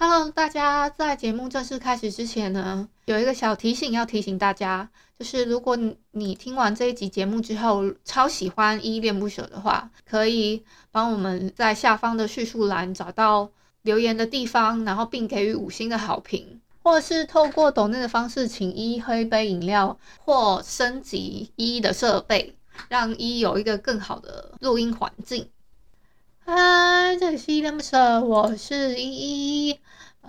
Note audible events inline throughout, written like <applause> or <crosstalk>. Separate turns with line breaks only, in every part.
Hello，大家在节目正式开始之前呢，有一个小提醒要提醒大家，就是如果你听完这一集节目之后超喜欢依依恋不舍的话，可以帮我们在下方的叙述栏找到留言的地方，然后并给予五星的好评，或者是透过抖内的方式请依喝一杯饮料，或升级依依的设备，让依有一个更好的录音环境。嗨，这里是依依恋不舍，我是依依。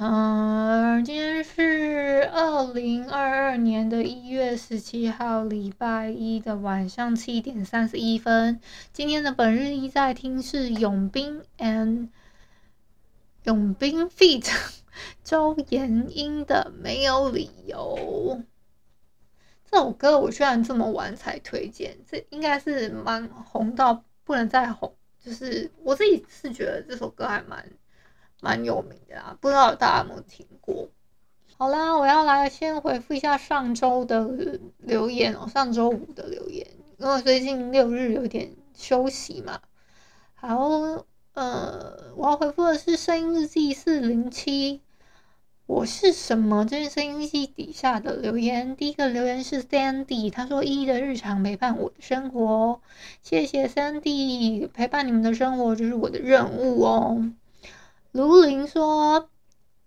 嗯、今天是二零二二年的一月十七号，礼拜一的晚上七点三十一分。今天的本日一在听是永斌 and 永斌 feat <laughs> 周延英的《没有理由》这首歌，我居然这么晚才推荐，这应该是蛮红到不能再红。就是我自己是觉得这首歌还蛮蛮有名的啊，不知道大家有没有听过？好啦，我要来先回复一下上周的留言哦，上周五的留言，因为最近六日有点休息嘛。好，呃，我要回复的是声音日记四零七。我是什么？这是声音日记底下的留言。第一个留言是 Sandy，他说：“一的日常陪伴我的生活，谢谢 Sandy 陪伴你们的生活，就是我的任务哦。”卢林说：“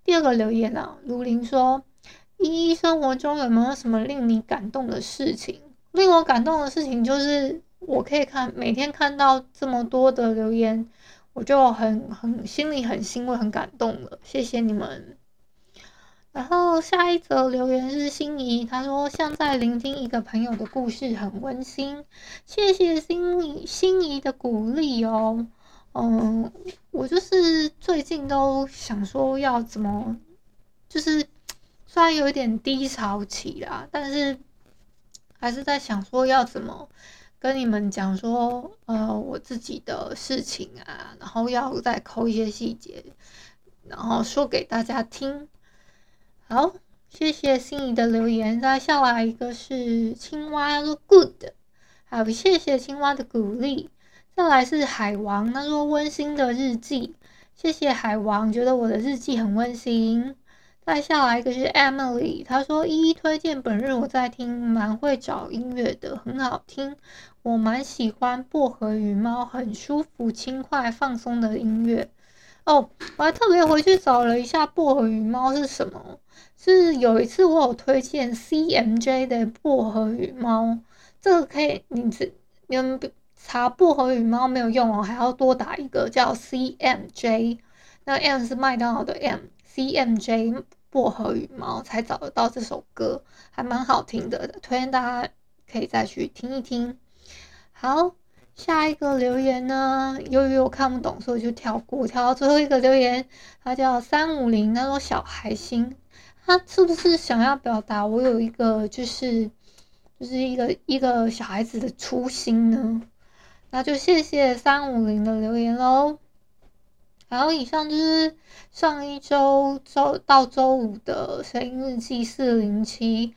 第二个留言啊，卢林说，依依生活中有没有什么令你感动的事情？令我感动的事情就是我可以看每天看到这么多的留言，我就很很心里很欣慰，很感动了。谢谢你们。”然后下一则留言是心仪，他说像在聆听一个朋友的故事，很温馨。谢谢心仪心仪的鼓励哦。嗯，我就是最近都想说要怎么，就是虽然有一点低潮期啦，但是还是在想说要怎么跟你们讲说，呃，我自己的事情啊，然后要再抠一些细节，然后说给大家听。好，谢谢心仪的留言。再下来一个是青蛙说 good，好，谢谢青蛙的鼓励。再来是海王，他说温馨的日记，谢谢海王，觉得我的日记很温馨。再下来一个是 Emily，他说依依推荐本日我在听，蛮会找音乐的，很好听，我蛮喜欢薄荷与猫，很舒服、轻快、放松的音乐。哦，我还特别回去找了一下薄荷与猫是什么。是有一次我有推荐 CMJ 的薄荷与猫，这个可以你只你们查薄荷与猫没有用哦，还要多打一个叫 CMJ，那 M 是麦当劳的 M，CMJ 薄荷与猫才找得到这首歌，还蛮好听的，推荐大家可以再去听一听。好，下一个留言呢，由于我看不懂，所以就跳过，跳到最后一个留言，它叫三五零，他说小孩心。他是不是想要表达我有一个就是就是一个一个小孩子的初心呢？那就谢谢三五零的留言喽。然后以上就是上一周周到周五的声音日记四零七，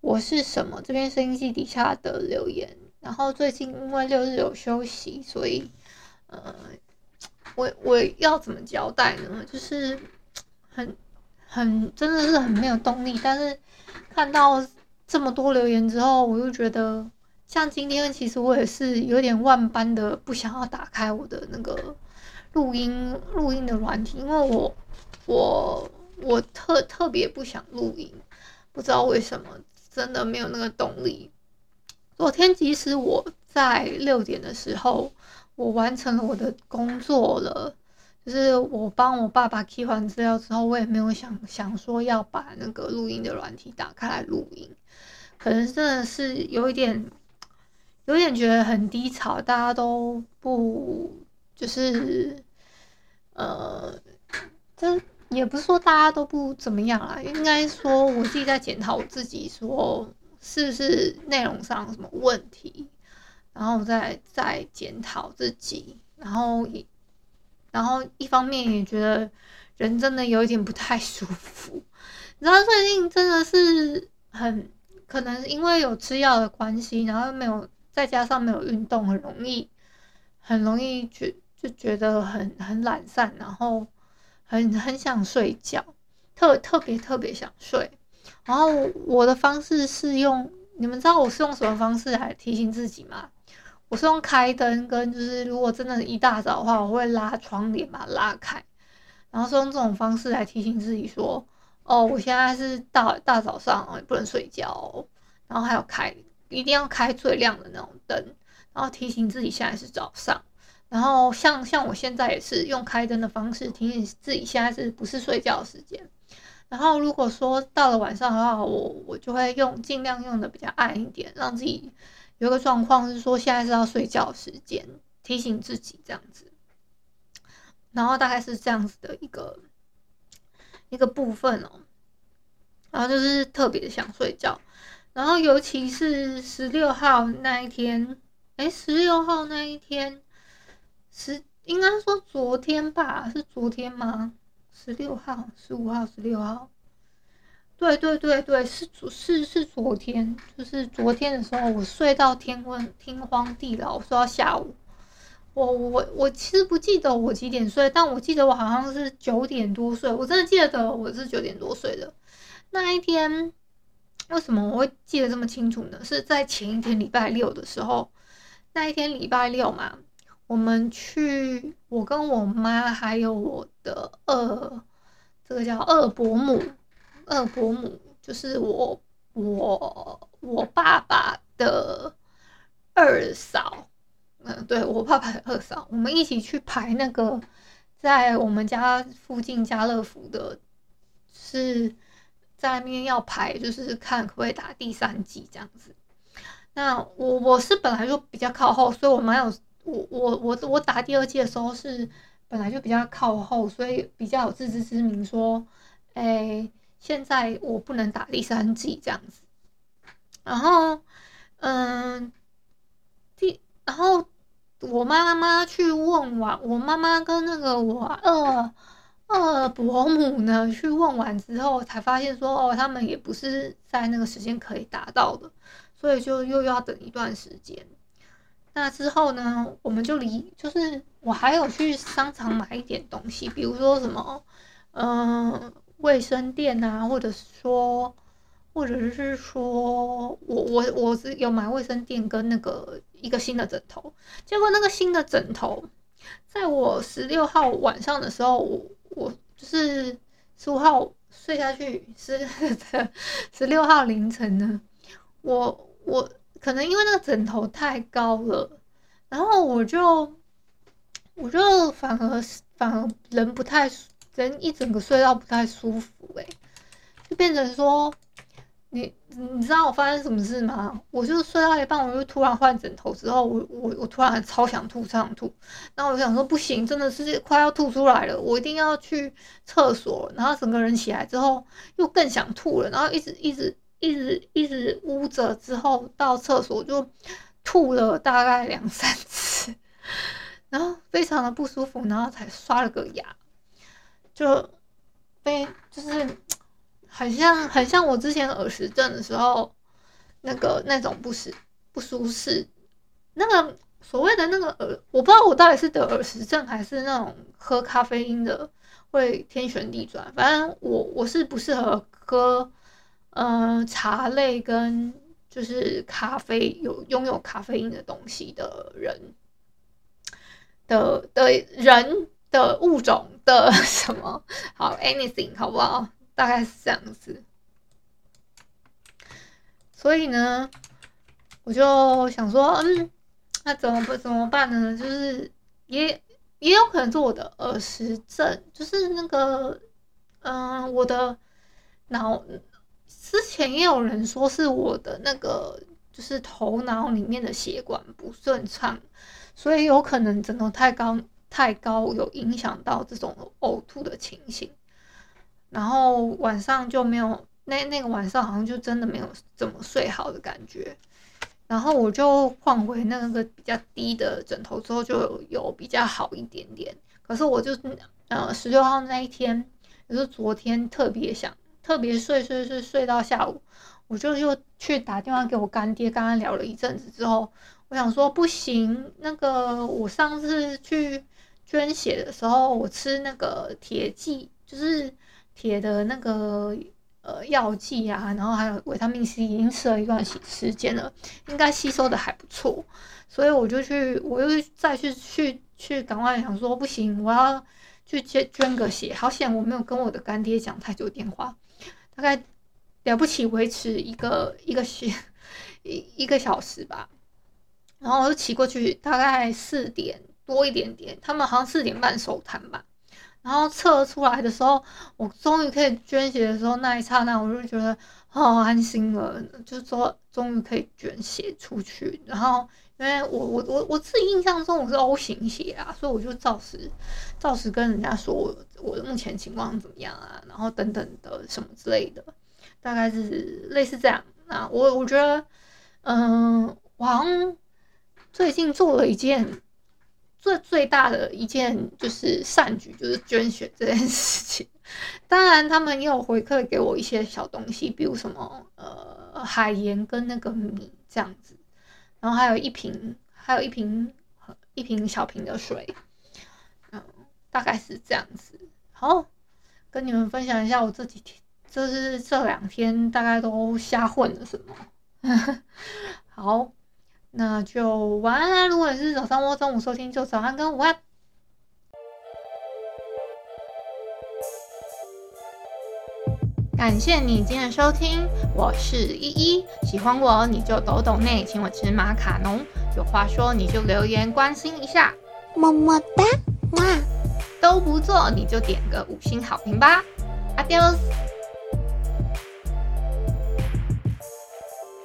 我是什么这边声音记底下的留言。然后最近因为六日有休息，所以呃，我我要怎么交代呢？就是很。很真的是很没有动力，但是看到这么多留言之后，我又觉得像今天，其实我也是有点万般的不想要打开我的那个录音录音的软体，因为我我我特特别不想录音，不知道为什么，真的没有那个动力。昨天即使我在六点的时候，我完成了我的工作了。就是我帮我爸爸 key 完资料之后，我也没有想想说要把那个录音的软体打开来录音，可能真的是有一点，有点觉得很低潮，大家都不就是，呃，这也不是说大家都不怎么样啊，应该说我自己在检讨我自己，说是不是内容上什么问题，然后再再检讨自己，然后也。然后一方面也觉得人真的有一点不太舒服。<laughs> 你知道最近真的是很可能因为有吃药的关系，然后没有再加上没有运动，很容易很容易觉就觉得很很懒散，然后很很想睡觉，特特别特别想睡。然后我的方式是用，你们知道我是用什么方式来提醒自己吗？我是用开灯跟就是如果真的一大早的话，我会拉窗帘把它拉开，然后是用这种方式来提醒自己说。哦，我现在是大大早上，也不能睡觉，然后还要开，一定要开最亮的那种灯，然后提醒自己现在是早上。然后像像我现在也是用开灯的方式提醒自己现在是不是睡觉时间。然后如果说到了晚上的话，我我就会用尽量用的比较暗一点，让自己有个状况是说现在是要睡觉时间，提醒自己这样子。然后大概是这样子的一个。一个部分哦，然后就是特别想睡觉，然后尤其是十六号那一天，诶，十六号那一天，十应该说昨天吧，是昨天吗？十六号、十五号、十六号，对对对对，是昨是是昨天，就是昨天的时候，我睡到天昏天荒地老，睡到下午。我我我其实不记得我几点睡，但我记得我好像是九点多睡。我真的记得我是九点多睡的。那一天为什么我会记得这么清楚呢？是在前一天礼拜六的时候，那一天礼拜六嘛，我们去，我跟我妈还有我的二，这个叫二伯母，二伯母就是我我我爸爸的二嫂。嗯，对，我爸爸的二嫂，我们一起去排那个在我们家附近家乐福的，是在那边要排，就是看可不可以打第三季这样子。那我我是本来就比较靠后，所以我蛮有我我我我打第二季的时候是本来就比较靠后，所以比较有自知之明，说，哎，现在我不能打第三季这样子。然后，嗯，第然后。我妈妈去问完，我妈妈跟那个我二呃伯母呢去问完之后，才发现说哦，他们也不是在那个时间可以达到的，所以就又要等一段时间。那之后呢，我们就离，就是我还有去商场买一点东西，比如说什么，嗯，卫生垫啊，或者是说。或者是说，我我我是有买卫生垫跟那个一个新的枕头，结果那个新的枕头，在我十六号晚上的时候，我我就是十五号睡下去，是十六号凌晨呢，我我可能因为那个枕头太高了，然后我就我就反而反而人不太人一整个睡到不太舒服，欸，诶，就变成说。你你知道我发生什么事吗？我就睡到一半，我就突然换枕头之后，我我我突然超想吐，超想吐。然后我想说不行，真的是快要吐出来了，我一定要去厕所。然后整个人起来之后又更想吐了，然后一直一直一直一直捂着，之后到厕所就吐了大概两三次，然后非常的不舒服，然后才刷了个牙，就被就是。很像，很像我之前耳石症的时候，那个那种不适不舒适，那个所谓的那个耳，我不知道我到底是得耳石症还是那种喝咖啡因的会天旋地转。反正我我是不适合喝，嗯、茶类跟就是咖啡有拥有咖啡因的东西的人的的人的物种的什么好 anything 好不好？大概是这样子，所以呢，我就想说，嗯，那怎么不怎么办呢？就是也也有可能是我的耳石症，就是那个，嗯、我的脑之前也有人说是我的那个，就是头脑里面的血管不顺畅，所以有可能枕头太高太高，有影响到这种呕吐的情形。然后晚上就没有，那那个晚上好像就真的没有怎么睡好的感觉，然后我就换回那个比较低的枕头之后就有比较好一点点，可是我就呃十六号那一天，也就是昨天特别想特别睡睡睡睡到下午，我就又去打电话给我干爹，刚刚聊了一阵子之后，我想说不行，那个我上次去捐血的时候，我吃那个铁剂，就是铁的那个。呃，药剂啊，然后还有维他命 C，已经吃了一段时时间了，应该吸收的还不错，所以我就去，我又再去去去，赶快想说不行，我要去捐捐个血。好险我没有跟我的干爹讲太久电话，大概了不起维持一个一个血一一个小时吧，然后我就骑过去，大概四点多一点点，他们好像四点半收摊吧。然后测出来的时候，我终于可以捐血的时候，那一刹那我就觉得好安心了，就说终于可以捐血出去。然后因为我我我我自己印象中我是 O 型血啊，所以我就照实照实跟人家说我我目前情况怎么样啊，然后等等的什么之类的，大概是类似这样。那我我觉得，嗯、呃，我好像最近做了一件。最最大的一件就是善举，就是捐血这件事情。当然，他们也有回馈给我一些小东西，比如什么呃海盐跟那个米这样子，然后还有一瓶，还有一瓶一瓶小瓶的水，嗯，大概是这样子。好，跟你们分享一下我这几天，就是这两天大概都瞎混了什么。<laughs> 好。那就晚安啦！如果你是早上或中午收听，就早安跟午安。感谢你今天的收听，我是依依。喜欢我你就抖抖内，请我吃马卡龙。有话说你就留言关心一下，么么哒，哇！都不做你就点个五星好评吧，Adios。